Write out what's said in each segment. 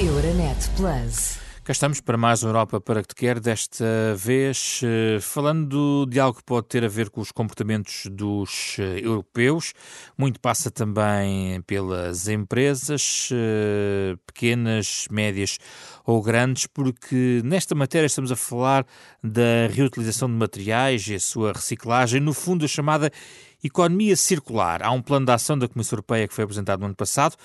Euronet Plus. Cá estamos para mais Europa para que te quer, desta vez eh, falando de algo que pode ter a ver com os comportamentos dos eh, europeus. Muito passa também pelas empresas, eh, pequenas, médias ou grandes, porque nesta matéria estamos a falar da reutilização de materiais e a sua reciclagem, no fundo a chamada economia circular. Há um plano de ação da Comissão Europeia que foi apresentado no ano passado.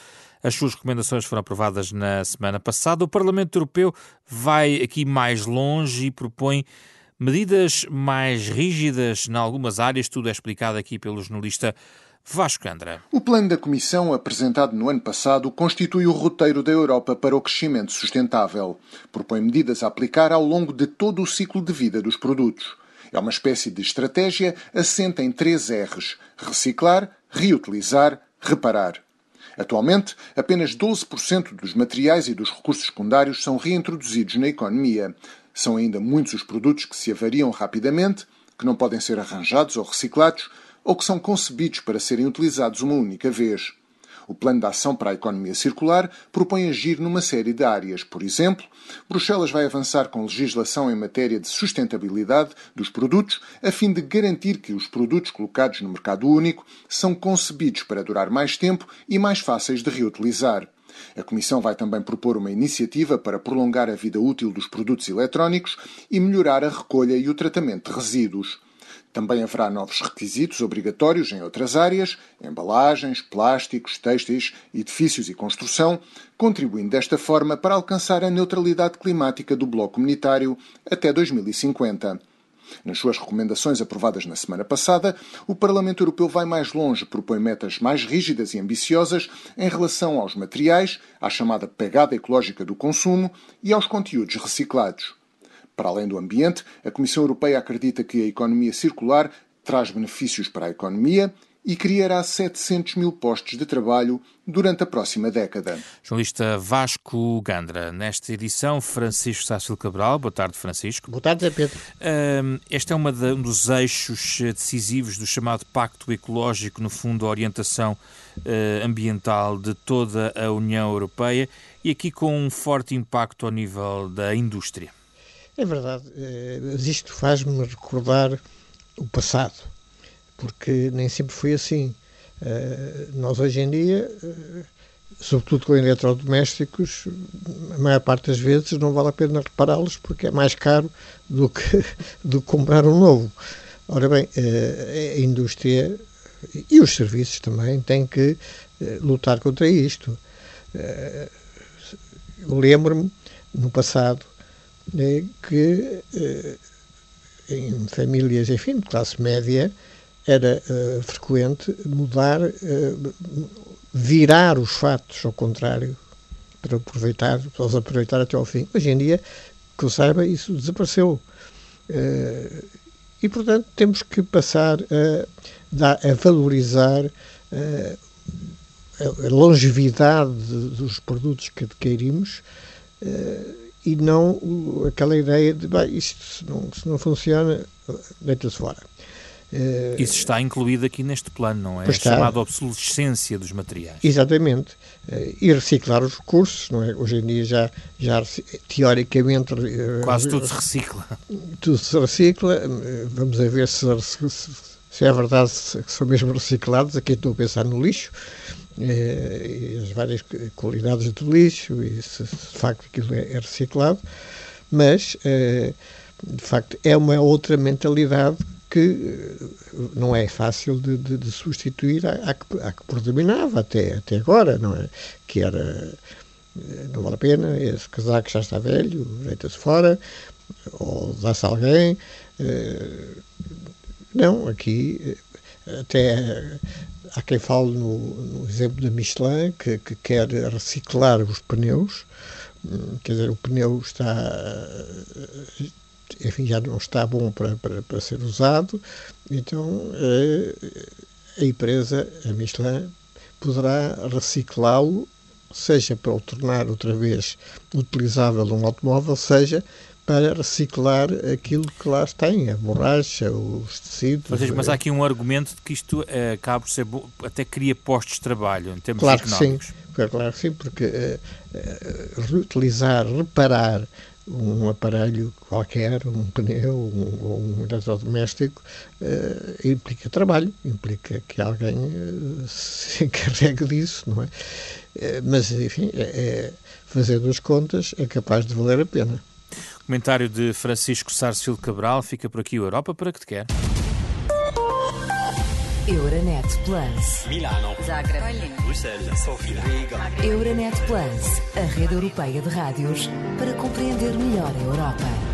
As suas recomendações foram aprovadas na semana passada. O Parlamento Europeu vai aqui mais longe e propõe medidas mais rígidas em algumas áreas. Tudo é explicado aqui pelo jornalista Vasco Andra. O plano da Comissão, apresentado no ano passado, constitui o roteiro da Europa para o crescimento sustentável. Propõe medidas a aplicar ao longo de todo o ciclo de vida dos produtos. É uma espécie de estratégia assenta em três R's: reciclar, reutilizar, reparar. Atualmente, apenas 12% dos materiais e dos recursos secundários são reintroduzidos na economia. São ainda muitos os produtos que se avariam rapidamente, que não podem ser arranjados ou reciclados, ou que são concebidos para serem utilizados uma única vez. O Plano de Ação para a Economia Circular propõe agir numa série de áreas. Por exemplo, Bruxelas vai avançar com legislação em matéria de sustentabilidade dos produtos, a fim de garantir que os produtos colocados no mercado único são concebidos para durar mais tempo e mais fáceis de reutilizar. A Comissão vai também propor uma iniciativa para prolongar a vida útil dos produtos eletrónicos e melhorar a recolha e o tratamento de resíduos. Também haverá novos requisitos obrigatórios em outras áreas, embalagens, plásticos, têxteis, edifícios e construção, contribuindo desta forma para alcançar a neutralidade climática do bloco comunitário até 2050. Nas suas recomendações aprovadas na semana passada, o Parlamento Europeu vai mais longe, propõe metas mais rígidas e ambiciosas em relação aos materiais, à chamada pegada ecológica do consumo e aos conteúdos reciclados. Para além do ambiente, a Comissão Europeia acredita que a economia circular traz benefícios para a economia e criará 700 mil postos de trabalho durante a próxima década. Jornalista Vasco Gandra, nesta edição, Francisco Sácil Cabral. Boa tarde, Francisco. Boa tarde, Pedro. Este é uma de, um dos eixos decisivos do chamado Pacto Ecológico, no fundo, a orientação uh, ambiental de toda a União Europeia e aqui com um forte impacto ao nível da indústria. É verdade, mas isto faz-me recordar o passado, porque nem sempre foi assim. Nós hoje em dia, sobretudo com eletrodomésticos, a maior parte das vezes não vale a pena repará-los porque é mais caro do que, do que comprar um novo. Ora bem, a indústria e os serviços também têm que lutar contra isto. Eu lembro-me, no passado, né, que eh, em famílias, enfim, de classe média, era uh, frequente mudar, uh, virar os fatos ao contrário, para aproveitar, para os aproveitar até ao fim. Hoje em dia, que eu saiba, isso desapareceu. E, portanto, temos que passar a, a valorizar a longevidade dos produtos que adquirimos e não aquela ideia de bah, isto se não, se não funciona, deita-se fora. Uh, Isso está incluído aqui neste plano, não é? Está. A chamada obsolescência dos materiais. Exatamente. Uh, e reciclar os recursos, não é? Hoje em dia já, já teoricamente. Quase tudo se recicla. Tudo se recicla. Vamos a ver se, se, se é verdade que são mesmo reciclados. Aqui estou a pensar no lixo. Eh, as várias qualidades do lixo e se, de facto aquilo é, é reciclado, mas eh, de facto é uma outra mentalidade que eh, não é fácil de, de, de substituir à, à, que, à, que, predominava até, até agora, não é? Que era, não vale a pena, esse casaco já está velho, deita-se fora, ou dá-se alguém. Não, aqui até há quem fale no, no exemplo da Michelin, que, que, quer reciclar os pneus, hum, quer dizer, o pneu está, enfim, já não está bom para, para, para ser usado, então a, a empresa, a Michelin, poderá reciclá-lo, seja para o tornar outra vez utilizável num automóvel, seja para reciclar aquilo que lá tem, a borracha, os tecidos. Seja, mas há aqui um argumento de que isto é, acaba por ser até cria postos de trabalho em termos claro económicos. Que sim. claro que sim, porque uh, reutilizar, reparar um aparelho qualquer, um pneu um, ou um eletrodoméstico, uh, implica trabalho, implica que alguém uh, se encarregue disso, não é? Uh, mas, enfim, é, é, fazendo as contas é capaz de valer a pena. Comentário de Francisco Sarcil Cabral, fica por aqui o Europa para que te quer. Euronet Plus. Milano. Zagreb. Bruxelas. Sofia. Riga. Euronet Plus, a rede europeia de rádios para compreender melhor a Europa.